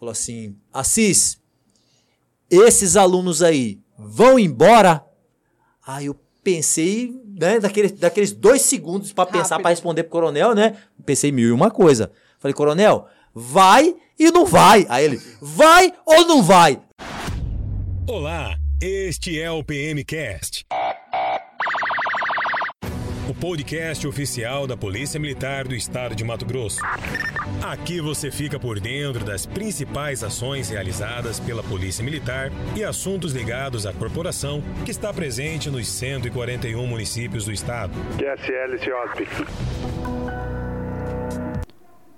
falou assim: Assis, esses alunos aí vão embora? Aí eu pensei, né, daqueles, daqueles dois segundos para pensar, para responder pro coronel, né? Pensei mil e uma coisa. Falei, coronel, vai e não vai. Aí ele, vai ou não vai? Olá, este é o PMcast podcast oficial da Polícia Militar do Estado de Mato Grosso. Aqui você fica por dentro das principais ações realizadas pela Polícia Militar e assuntos ligados à corporação que está presente nos 141 municípios do estado. QSL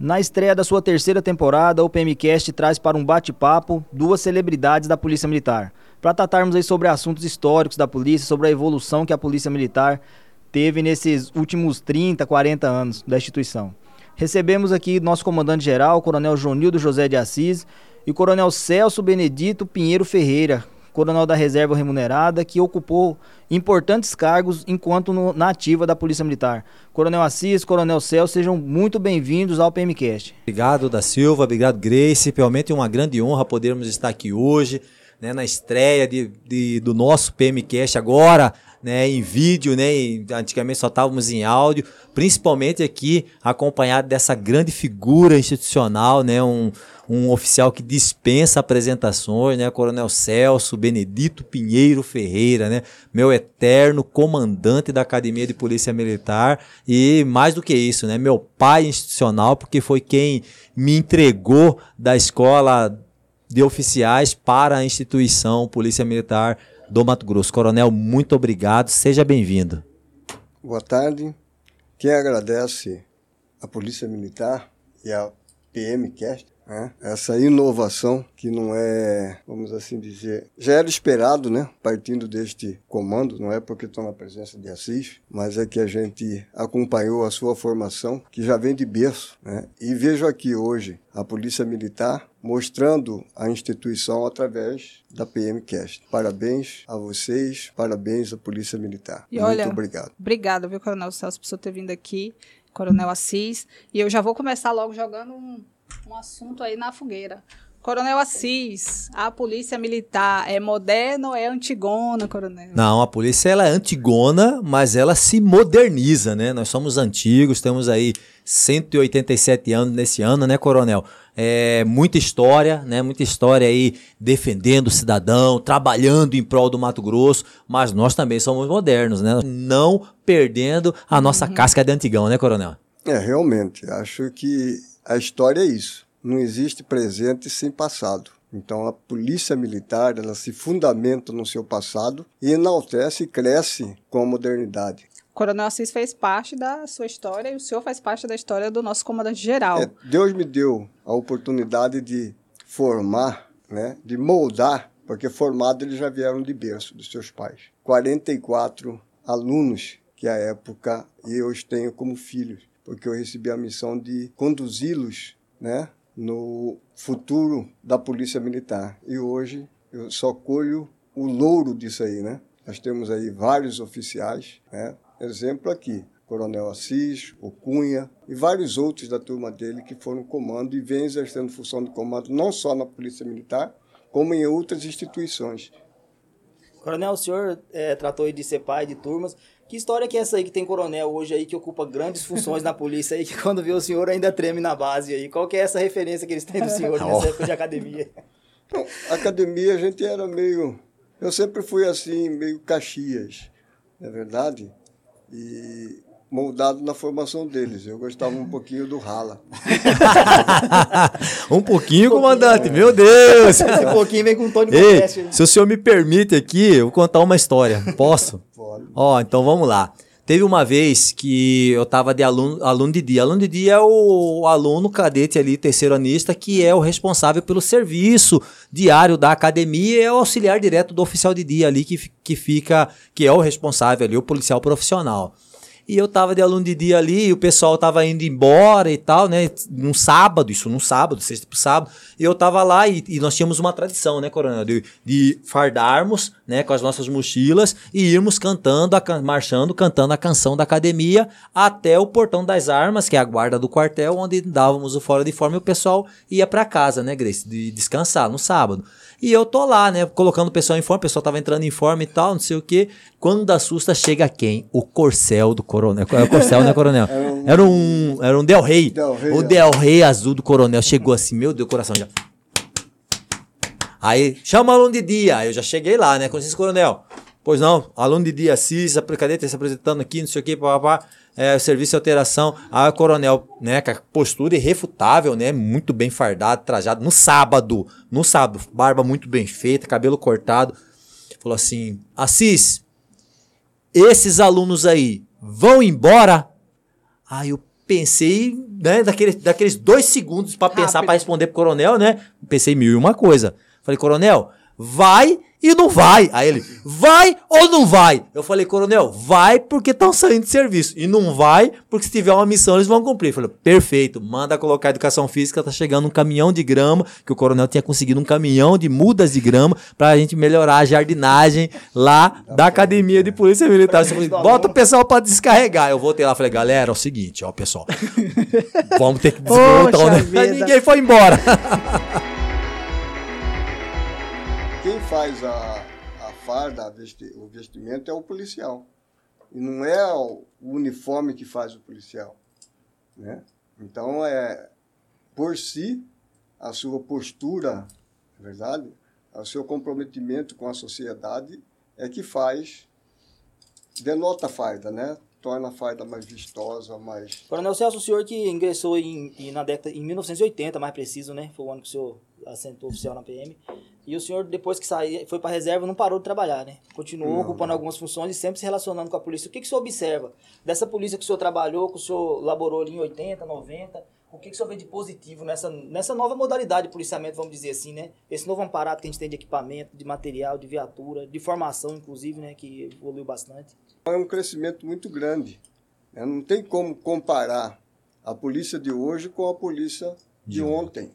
Na estreia da sua terceira temporada, o PMcast traz para um bate-papo duas celebridades da Polícia Militar, para tratarmos aí sobre assuntos históricos da polícia, sobre a evolução que a Polícia Militar teve nesses últimos 30, 40 anos da instituição. Recebemos aqui nosso comandante-geral, Coronel Jonildo José de Assis, e o Coronel Celso Benedito Pinheiro Ferreira, coronel da reserva remunerada, que ocupou importantes cargos enquanto no, na ativa da Polícia Militar. Coronel Assis, Coronel Celso, sejam muito bem-vindos ao PMCast. Obrigado, da Silva, obrigado, Grace. Realmente é uma grande honra podermos estar aqui hoje, né, na estreia de, de, do nosso PMCast agora, né, em vídeo, né, antigamente só estávamos em áudio, principalmente aqui acompanhado dessa grande figura institucional, né, um, um oficial que dispensa apresentações, né, Coronel Celso Benedito Pinheiro Ferreira, né, meu eterno comandante da Academia de Polícia Militar e mais do que isso, né, meu pai institucional, porque foi quem me entregou da escola de oficiais para a instituição Polícia Militar do Mato Grosso. Coronel, muito obrigado, seja bem-vindo. Boa tarde. Quem agradece a Polícia Militar e a PMCast né? Essa inovação que não é, vamos assim dizer, já era esperado, né? Partindo deste comando, não é porque estou na presença de Assis, mas é que a gente acompanhou a sua formação, que já vem de berço, né? E vejo aqui hoje a Polícia Militar mostrando a instituição através da PMCast. Parabéns a vocês, parabéns à Polícia Militar. E Muito olha, obrigado. Obrigada, viu, Coronel Celso, por você ter vindo aqui, Coronel Assis. E eu já vou começar logo jogando um um assunto aí na fogueira. Coronel Assis, a polícia militar é moderna ou é antigona, coronel? Não, a polícia ela é antigona, mas ela se moderniza, né? Nós somos antigos, temos aí 187 anos nesse ano, né, coronel? É, muita história, né? Muita história aí defendendo o cidadão, trabalhando em prol do Mato Grosso, mas nós também somos modernos, né? Não perdendo a nossa uhum. casca de antigão, né, coronel? É, realmente. Acho que a história é isso. Não existe presente sem passado. Então a polícia militar ela se fundamenta no seu passado e enaltece e cresce com a modernidade. O Coronel Assis fez parte da sua história e o senhor faz parte da história do nosso comandante geral. É, Deus me deu a oportunidade de formar, né, de moldar, porque formado eles já vieram de berço dos seus pais. 44 alunos que à época eu os tenho como filhos porque eu recebi a missão de conduzi-los né, no futuro da Polícia Militar. E hoje eu só colho o louro disso aí. Né? Nós temos aí vários oficiais, né? exemplo aqui, Coronel Assis, o Cunha e vários outros da turma dele que foram comando e vêm exercendo função de comando não só na Polícia Militar, como em outras instituições. Coronel, o senhor é, tratou de ser pai de turmas. Que história que é essa aí que tem coronel hoje aí que ocupa grandes funções na polícia aí que quando vê o senhor ainda treme na base aí? Qual que é essa referência que eles têm do senhor nessa época de academia? academia a gente era meio... Eu sempre fui assim, meio Caxias, não é verdade? E moldado na formação deles. Eu gostava um pouquinho do rala. um pouquinho, comandante, meu Deus! Esse pouquinho vem com tom de Ei, Se o senhor me permite aqui, eu vou contar uma história. Posso? Pode. Ó, então vamos lá. Teve uma vez que eu estava de aluno, aluno de dia. Aluno de dia é o, o aluno cadete ali, terceiro anista, que é o responsável pelo serviço diário da academia e é o auxiliar direto do oficial de dia ali, que, que fica, que é o responsável ali, o policial profissional. E eu tava de aluno de dia ali, e o pessoal tava indo embora e tal, né? Num sábado, isso num sábado, sexta pro sábado. E eu tava lá e, e nós tínhamos uma tradição, né, Coronel? De, de fardarmos, né, com as nossas mochilas e irmos cantando, a, marchando, cantando a canção da academia até o portão das armas, que é a guarda do quartel, onde dávamos o fora de forma e o pessoal ia para casa, né, Grace? De descansar no sábado. E eu tô lá, né, colocando o pessoal em forma, o pessoal tava entrando em forma e tal, não sei o que. Quando assusta, chega quem? O corcel do coronel. É o corcel, né, coronel? Era um, era um Del Rey. Del Rey, o ó. Del Rey azul do coronel chegou assim, meu Deus, coração já. Aí, chama o aluno de dia. Aí eu já cheguei lá, né? Com licença, coronel. Pois não, aluno de dia assis, cadete se apresentando aqui, não sei o que, papapá. É, serviço de alteração. Aí o coronel, né, com a postura irrefutável, né? Muito bem fardado, trajado. No sábado, no sábado, barba muito bem feita, cabelo cortado. Falou assim: Assis, esses alunos aí vão embora? Aí eu pensei, né, daqueles, daqueles dois segundos pra pensar, pra responder pro coronel, né? Pensei mil e uma coisa. Falei, coronel, vai e não vai. Aí ele, vai ou não vai? Eu falei, coronel, vai porque estão saindo de serviço. E não vai porque se tiver uma missão eles vão cumprir. Falei, perfeito, manda colocar educação física, tá chegando um caminhão de grama, que o coronel tinha conseguido um caminhão de mudas de grama pra gente melhorar a jardinagem lá da academia de polícia militar. Eu falei, bota o pessoal pra descarregar. Eu voltei lá, falei, galera, é o seguinte, ó, pessoal, vamos ter que desmontar o Poxa negócio. vida. Aí Ninguém foi embora. Quem faz a, a farda, a vesti- o vestimento, é o policial. E não é o uniforme que faz o policial. Né? Então, é, por si, a sua postura, é verdade? O seu comprometimento com a sociedade é que faz, denota a farda, né? Torna a farda mais vistosa, mais... Coronel Celso, o senhor que ingressou em, em- na década, em 1980, mais preciso, né? Foi o ano que o senhor assentou oficial na PM. E o senhor, depois que saiu, foi para reserva, não parou de trabalhar, né? Continuou Não, ocupando não. algumas funções e sempre se relacionando com a polícia. O que, que o senhor observa dessa polícia que o senhor trabalhou, que o senhor laborou ali em 80, 90? O que, que o senhor vê de positivo nessa, nessa nova modalidade de policiamento, vamos dizer assim, né? Esse novo aparato que a gente tem de equipamento, de material, de viatura, de formação, inclusive, né? Que evoluiu bastante. é um crescimento muito grande. né? Não tem como comparar a polícia de hoje com a polícia de, De ontem.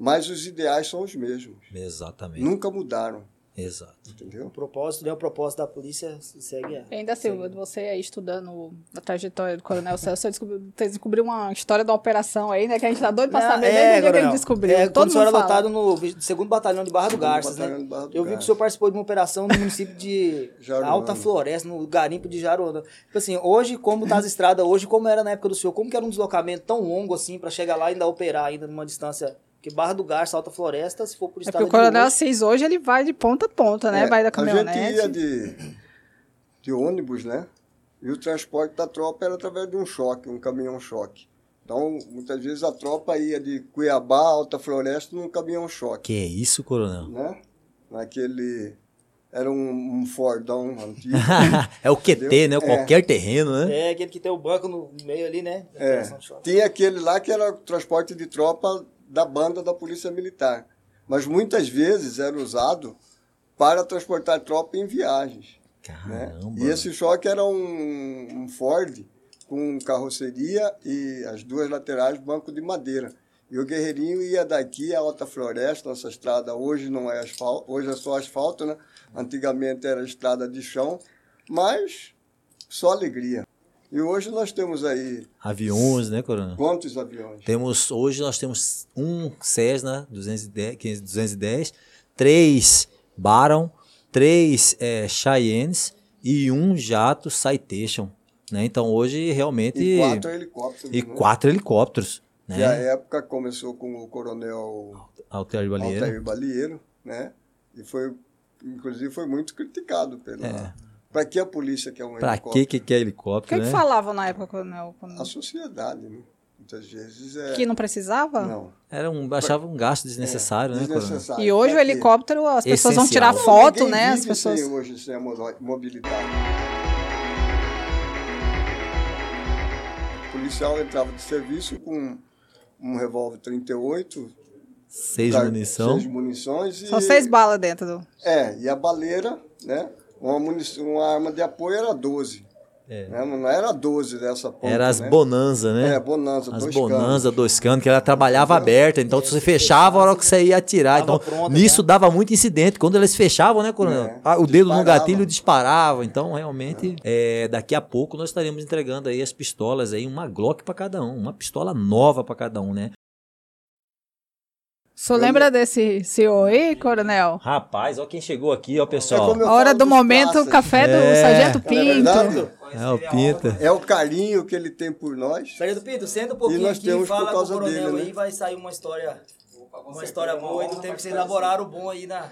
Mas os ideais são os mesmos. Exatamente. Nunca mudaram, Exato. O entendeu? propósito, né? O propósito da polícia segue a... Ainda Silva, você aí estudando a trajetória do Coronel Celso, você descobriu, você descobriu uma história da operação aí, né? Que a gente tá doido pra saber desde o dia que ele descobriu. É, Todo quando o senhor mundo era lotado no vi- segundo batalhão de Barra do Garças, né? de Barra do Eu vi que o senhor participou de uma operação no município de. Alta Floresta, no garimpo de Jaruana. Tipo assim, hoje, como tá as estradas hoje, como era na época do senhor, como que era um deslocamento tão longo assim pra chegar lá e ainda operar ainda numa distância que Barra do Garça, Alta Floresta, se for por É estrada porque o Coronel Assis hoje ele vai de ponta a ponta, né? É, vai da A caminhonete. gente ia de, de ônibus, né? E o transporte da tropa era através de um choque, um caminhão-choque. Então, muitas vezes a tropa ia de Cuiabá, Alta Floresta, num caminhão-choque, Que é isso, coronel? né? Naquele... Era um, um Fordão antigo. é o QT, né? É. Qualquer terreno, né? É, aquele que tem o banco no meio ali, né? É, tinha aquele lá que era o transporte de tropa da banda da Polícia Militar. Mas muitas vezes era usado para transportar tropa em viagens. né? Caramba. E esse choque era um, um Ford com carroceria e as duas laterais banco de madeira. E o Guerreirinho ia daqui à Alta Floresta, nossa estrada hoje não é asfalto, hoje é só asfalto, né? Antigamente era estrada de chão, mas só alegria. E hoje nós temos aí Aviões, né, coronel? quantos aviões? Temos, hoje nós temos um Cessna 210, 500 210 três Baron, três é, Cheyennes e um jato Citation. Né? Então hoje realmente. E quatro helicópteros. e né? quatro helicópteros. Que a Né? época começou com o coronel Altair Balieiro. Altair Balieiro, né? E foi, inclusive, foi muito criticado pela. É. Para que a polícia quer um Pra helicóptero? que, que que é O helicóptero, que, que né? falavam na época, Coronel? Quando- A sociedade, né? Muitas vezes é. Que não precisava? Não. Era um, achava um gasto desnecessário, né, coronel? Desnecessário. E hoje o helicóptero, as pessoas vão tirar Não, foto, Ninguém né? As pessoas. sem hoje sem a mo- mobilidade. O policial entrava de serviço com um revólver 38, Seis munição. seis munições e Só seis balas dentro do. É, e a baleira, né? Uma, munição, uma arma de apoio era 12. Né? Não era 12 dessa ponta, Era as né? bonanza, né? É, bonanza, As dois bonanza, canos. dois canos, que ela trabalhava aberta, então você fechava a hora que você ia atirar. Então, pronta nisso já. dava muito incidente. Quando eles fechavam, né, Coronel? É, Ah, o dedo no gatilho disparava. Então, realmente, é, daqui a pouco nós estaremos entregando aí as pistolas aí, uma Glock para cada um, uma pistola nova para cada um, né? O senhor lembra desse senhor aí, coronel? Rapaz, ó quem chegou aqui, ó, É pessoal. A hora do momento, praças. café do É. Sargento é? Pinto. É o Pinta. É o carinho que ele tem por nós. Sargento Pinto, senta um pouquinho E nós aqui temos e fala por com o causa coronel dele, né? aí, vai sair uma história, uma história boa aí do tempo que vocês elaboraram bom aí na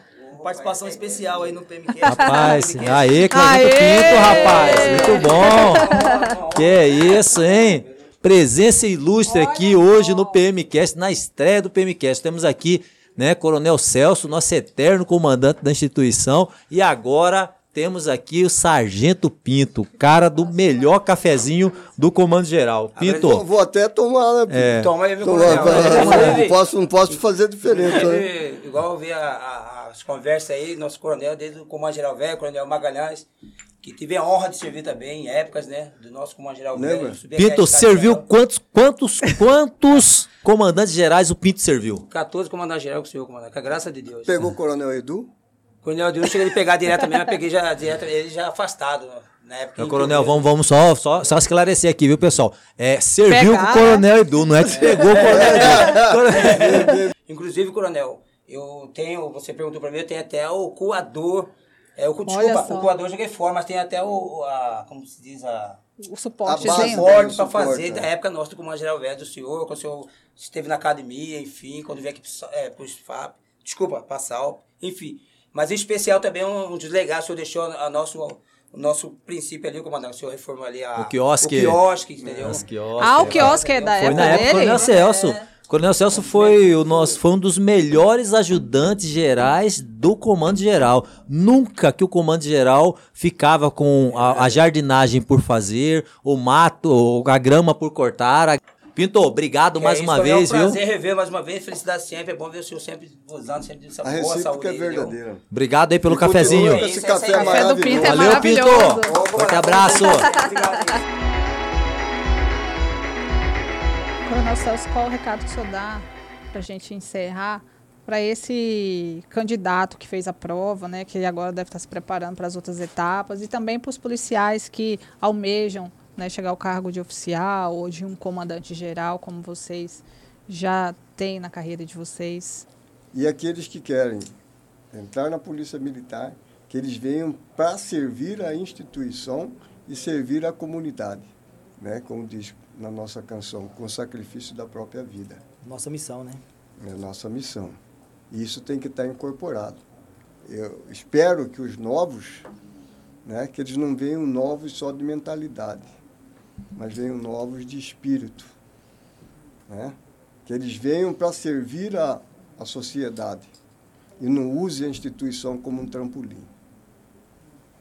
participação especial aí no PMQ. Rapaz, aê, Claudito Aê! Pinto, rapaz. Muito bom. Que é isso, hein? Presença ilustre aqui hoje no PMcast, na estreia do PMcast. Temos aqui, né, Coronel Celso, nosso eterno comandante da instituição, e agora temos aqui o Sargento Pinto, o cara do melhor cafezinho do Comando Geral. Vou, Pinto, vou até tomar, né? É. Toma aí, meu Toma, coronel. não, posso, não posso fazer diferente. né? Igual eu vi a- a- as conversas aí, nosso coronel, desde o Comando Geral Velho, Coronel Magalhães, que tive a honra de servir também em épocas, né, do nosso Comando Geral Lembra? Velho. Pinto serviu geral. quantos, quantos, quantos comandantes gerais o Pinto serviu? 14 comandantes geral que o senhor comandante, com a graça de Deus. Pegou o Coronel Edu? Coronel de um cheguei a pegar diretamente, mas peguei já, direto, ele já afastado, né, na época. Coronel, vamos, vamos só, só, só esclarecer aqui, viu, pessoal? É, serviu Pegar, com o Coronel Edu, não é que pegou o Coronel Edu. Inclusive, coronel, eu tenho, você perguntou pra mim, eu tenho até o coador. É, o, desculpa, o coador eu joguei fora, mas tem até o, a, como se diz, a, O A suportezinho. base- suporte para suporte, fazer é. da época nossa do Comando Geral Velho do senhor, quando o senhor esteve na academia, enfim, quando veio aqui pro, é, FAP, desculpa, pra SAL, enfim. Mas em especial também um, um dos o senhor deixou a nosso, o nosso princípio ali, comandante, o senhor reformou ali a, O quiosque. o quiosque, entendeu? Ah, o quiosque é da Foi época na época do dele? Celso. Coronel Celso foi, o nosso, foi um dos melhores ajudantes gerais do Comando Geral. Nunca que o Comando Geral ficava com a, a jardinagem por fazer, o mato, ou a grama por cortar. A- Pinto, obrigado Que mais é uma isso, foi vez, um viu? prazer rever mais uma vez, felicidade sempre, é bom ver o senhor sempre gozando, sempre dessa A boa recíproca saúde. é verdadeira. Obrigado aí pelo E cafezinho. esse café aí. Café do Pinto é Valeu, Pinto. Forte abraço. Coronel Celso, qual o recado que o senhor dá para a gente encerrar para esse candidato que fez a prova, né, que agora deve estar se preparando para as outras etapas, e também para os policiais que almejam né, chegar ao cargo de oficial ou de um comandante geral, como vocês já têm na carreira de vocês? E aqueles que querem entrar na Polícia Militar, que eles venham para servir a instituição e servir a comunidade, né? como diz na nossa canção, com sacrifício da própria vida. Nossa missão, né? É a nossa missão. E isso tem que estar incorporado. Eu espero que os novos, né, que eles não venham novos só de mentalidade, mas venham novos de espírito. Né? Que eles venham para servir a, a sociedade e não usem a instituição como um trampolim.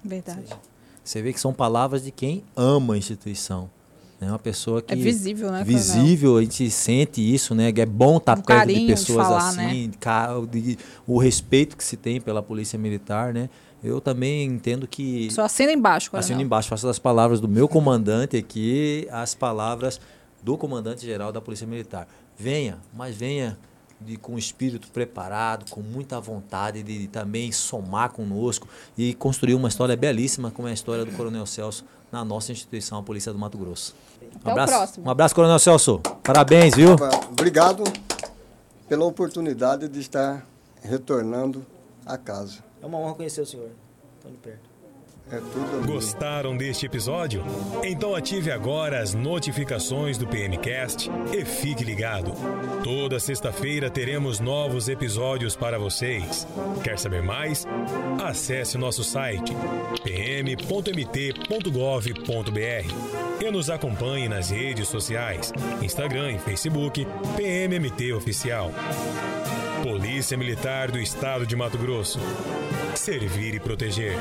Verdade. Você vê que são palavras de quem ama a instituição. É uma pessoa que. É visível, né, Visível, a gente sente isso, né? É bom estar Um perto de carinho de pessoas falar, assim, ca- de- o respeito que se tem pela polícia militar, né? Eu também entendo que. Só assina embaixo, Coronel. Assino embaixo, faço das palavras do meu comandante aqui as palavras do comandante-geral da Polícia Militar. Venha, mas venha de, com o espírito preparado, com muita vontade de, também somar conosco e construir uma história belíssima como é a história do Coronel Celso na nossa instituição, a Polícia do Mato Grosso. Um Até o abraço, próximo. Um abraço, Coronel Celso. Parabéns, viu? Obrigado pela oportunidade de estar retornando à casa. É uma honra conhecer o senhor. Tão de perto. É tudo. Gostaram deste episódio? Então ative agora as notificações do PMcast e fique ligado. Toda sexta-feira teremos novos episódios para vocês. Quer saber mais? Acesse nosso site pm.mt.gov.br e nos acompanhe nas redes sociais, Instagram e Facebook, PMMT Oficial. Polícia Militar do Estado de Mato Grosso. Servir e proteger.